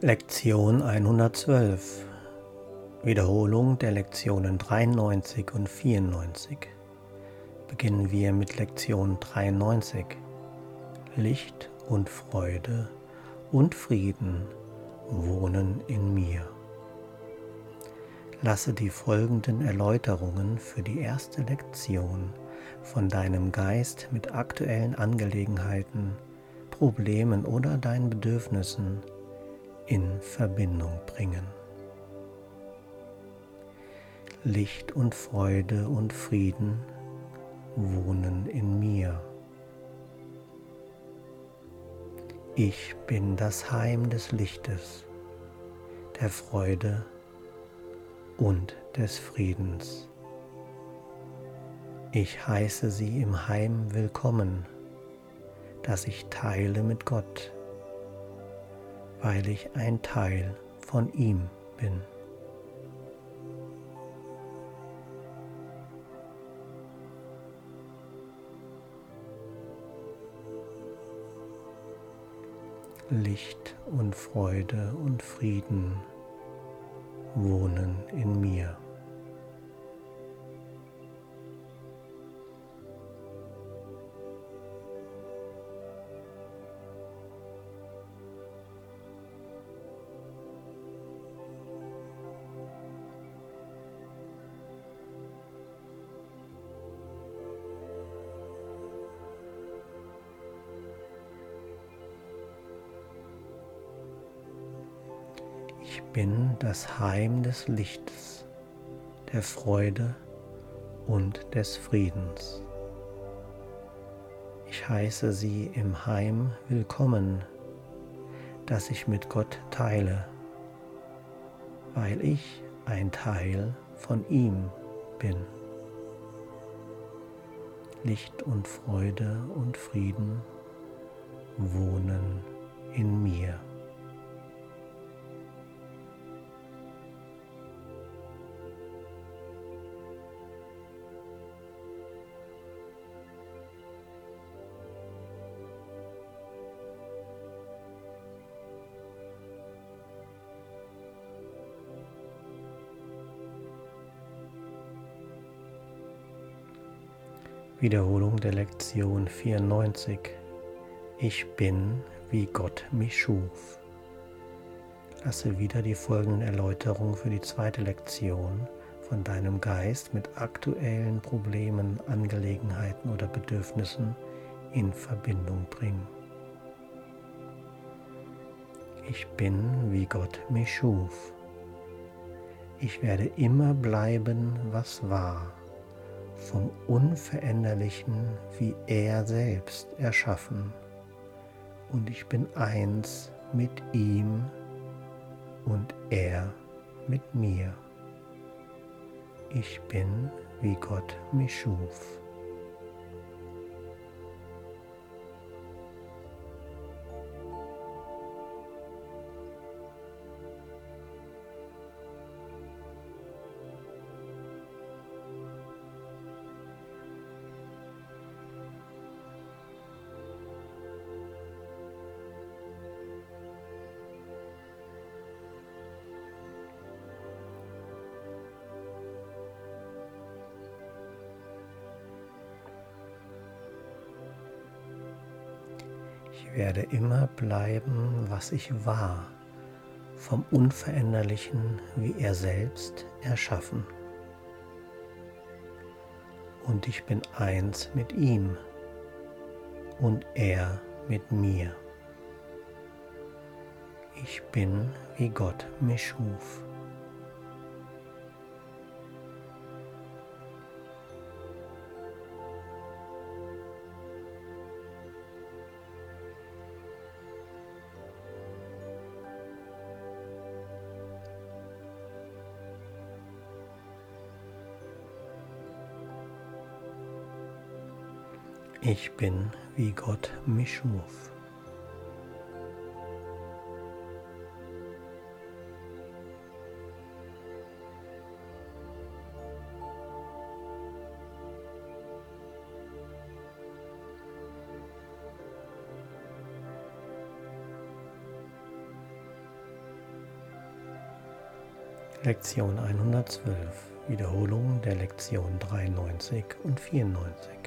Lektion 112 Wiederholung der Lektionen 93 und 94 Beginnen wir mit Lektion 93 Licht und Freude und Frieden wohnen in mir. Lasse die folgenden Erläuterungen für die erste Lektion von deinem Geist mit aktuellen Angelegenheiten, Problemen oder deinen Bedürfnissen in Verbindung bringen. Licht und Freude und Frieden wohnen in mir. Ich bin das Heim des Lichtes, der Freude und des Friedens. Ich heiße sie im Heim willkommen, das ich teile mit Gott weil ich ein Teil von ihm bin. Licht und Freude und Frieden wohnen in mir. Ich bin das Heim des Lichtes, der Freude und des Friedens. Ich heiße sie im Heim willkommen, das ich mit Gott teile, weil ich ein Teil von ihm bin. Licht und Freude und Frieden wohnen in mir. Wiederholung der Lektion 94. Ich bin, wie Gott mich schuf. Lasse wieder die folgenden Erläuterungen für die zweite Lektion von deinem Geist mit aktuellen Problemen, Angelegenheiten oder Bedürfnissen in Verbindung bringen. Ich bin, wie Gott mich schuf. Ich werde immer bleiben, was war vom Unveränderlichen wie er selbst erschaffen. Und ich bin eins mit ihm und er mit mir. Ich bin, wie Gott mich schuf. Werde immer bleiben, was ich war, vom Unveränderlichen wie er selbst erschaffen. Und ich bin eins mit ihm und er mit mir. Ich bin, wie Gott mich schuf. Ich bin, wie Gott mich schuf. Lektion 112. Wiederholung der Lektion 93 und 94.